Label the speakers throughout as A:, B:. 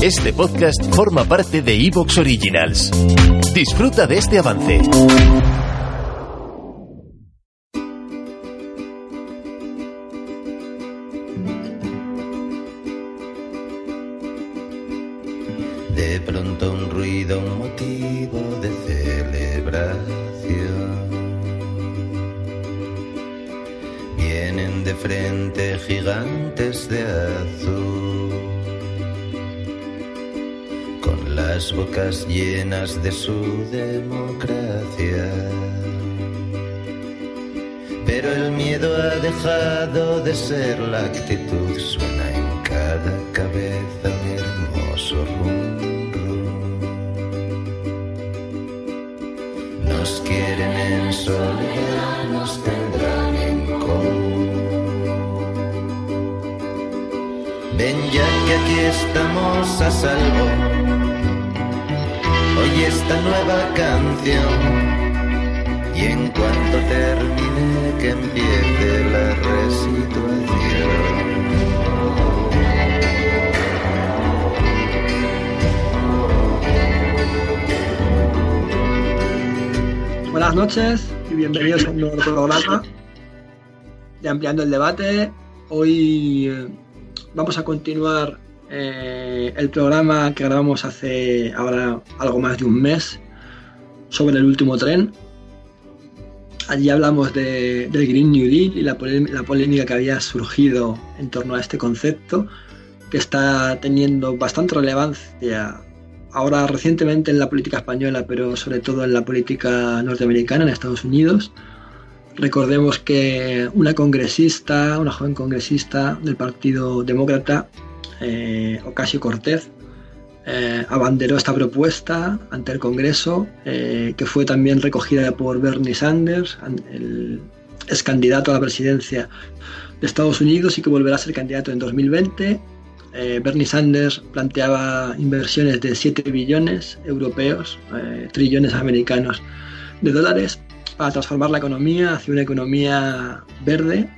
A: Este podcast forma parte de Evox Originals. Disfruta de este avance.
B: De pronto un ruido, un motivo de celebración. Vienen de frente gigantes de azul, las bocas llenas de su democracia. Pero el miedo ha dejado de ser la actitud, suena en cada cabeza un hermoso rum. Nos quieren en soledad, nos tendrán en común. Ven ya que aquí estamos a salvo. Esta nueva canción. Y en cuanto termine que empiece la resituación.
C: Buenas noches y bienvenidos a un nuevo programa de Ampliando el Debate. Hoy eh, vamos a continuar eh, el programa que grabamos hace ahora algo más de un mes sobre el último tren. Allí hablamos de- del Green New Deal y la, la polémica que había surgido en torno a este concepto, que está teniendo bastante relevancia ahora recientemente en la política española, pero sobre todo en la política norteamericana, en Estados Unidos. Recordemos que una congresista, una joven congresista del Partido Demócrata, eh, Ocasio Cortez, eh, abanderó esta propuesta ante el Congreso, eh, que fue también recogida por Bernie Sanders, an- el ex candidato a la presidencia de Estados Unidos y que volverá a ser candidato en 2020 eh, Bernie Sanders planteaba inversiones de 7 billones europeos, trillones americanos de dólares, para transformar la economía hacia una economía verde,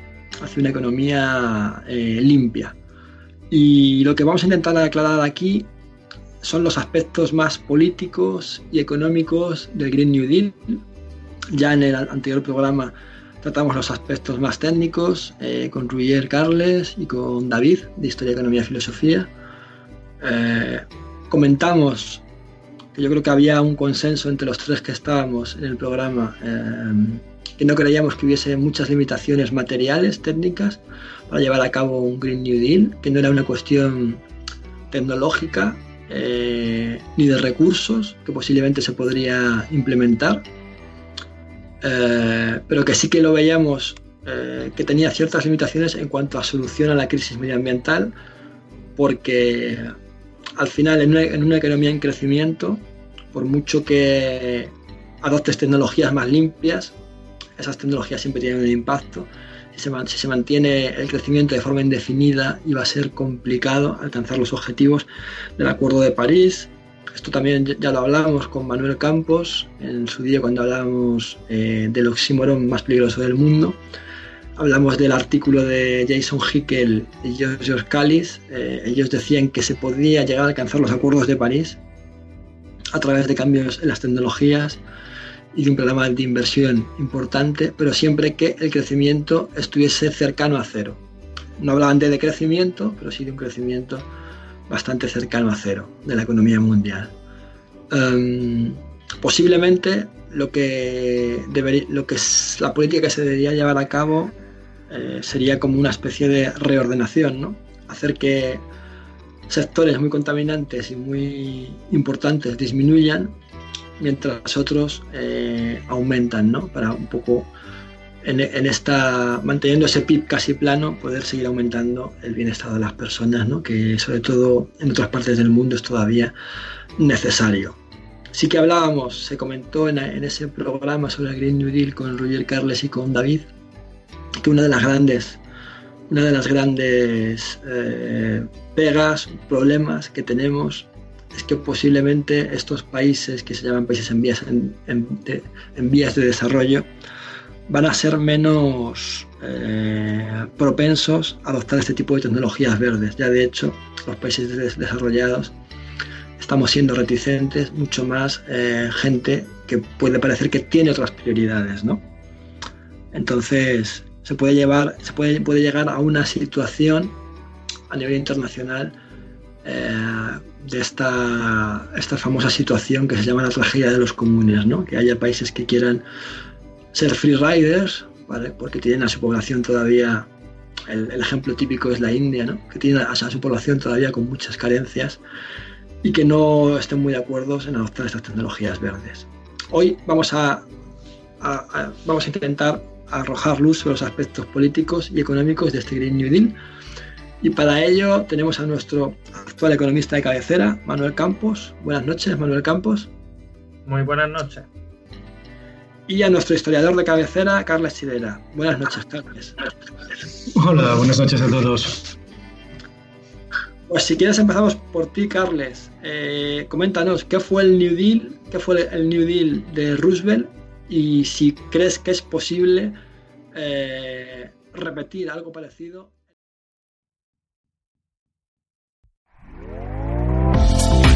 C: hacia una economía limpia. Y lo que vamos a intentar aclarar aquí son los aspectos más políticos y económicos del Green New Deal. Ya en el anterior programa tratamos los aspectos más técnicos eh, con Ruyer Carles y con David de Historia, Economía y Filosofía. Eh, comentamos que yo creo que había un consenso entre los tres que estábamos en el programa, eh, que no creíamos que hubiese muchas limitaciones materiales, técnicas, para llevar a cabo un Green New Deal, que no era una cuestión tecnológica eh, ni de recursos que posiblemente se podría implementar, eh, pero que sí que lo veíamos eh, que tenía ciertas limitaciones en cuanto a solución a la crisis medioambiental, porque al final en una, en una economía en crecimiento, por mucho que adoptes tecnologías más limpias, esas tecnologías siempre tienen un impacto. Si se, mantiene el crecimiento de forma indefinida, iba a ser complicado alcanzar los objetivos del Acuerdo de París. Esto también ya- ya lo hablamos con Manuel Campos en su día cuando hablábamos eh, del oxímoron más peligroso del mundo. Hablamos del artículo de Jason Hickel y George Callis. Eh, ellos decían que se podía llegar a alcanzar los acuerdos de París a través de cambios en las tecnologías y un programa de inversión importante, pero siempre que el crecimiento estuviese cercano a cero. No hablaban de decrecimiento, pero sí de un crecimiento bastante cercano a cero de la economía mundial. Um, posiblemente lo que, debería, lo que es la política que se debería llevar a cabo eh, sería como una especie de reordenación, ¿no? hacer que sectores muy contaminantes y muy importantes disminuyan mientras otros eh, aumentan, ¿no? Para un poco en, en, esta manteniendo ese PIB casi plano poder seguir aumentando el bienestar de las personas, ¿no? Que sobre todo en otras partes del mundo es todavía necesario. Sí que hablábamos, se comentó en, en ese programa sobre el Green New Deal con Roger Carles y con David, que una de las grandes una de las grandes eh, pegas, problemas que tenemos es que posiblemente estos países que se llaman países en vías, en, en, de, vías de desarrollo van a ser menos eh, propensos a adoptar este tipo de tecnologías verdes. Ya de hecho, los países des desarrollados estamos siendo reticentes, mucho más eh, gente que puede parecer que tiene otras prioridades, ¿no? Entonces, se puede llevar, se puede, puede llegar a una situación a nivel internacional eh, de esta, esta famosa situación que se llama la tragedia de los comunes, ¿no? Que haya países que quieran ser free riders, ¿vale? Porque tienen a su población todavía el, ejemplo típico es la India, ¿no? que tiene a, su población todavía con muchas carencias y que no estén muy de acuerdo en adoptar estas tecnologías verdes. Hoy vamos a, vamos a intentar arrojar luz sobre los aspectos políticos y económicos de este Green New Deal. Y para ello tenemos a nuestro actual economista de cabecera, Manuel Campos. Buenas noches, Manuel Campos.
D: Muy buenas noches
C: y a nuestro historiador de cabecera, Carles Sidera. Buenas noches, Carles.
E: Hola, buenas noches a todos.
C: Pues si quieres empezamos por ti, Carles. Eh, coméntanos, ¿qué fue el New Deal? ¿Qué fue el New Deal de Roosevelt? Y si crees que es posible eh, repetir algo parecido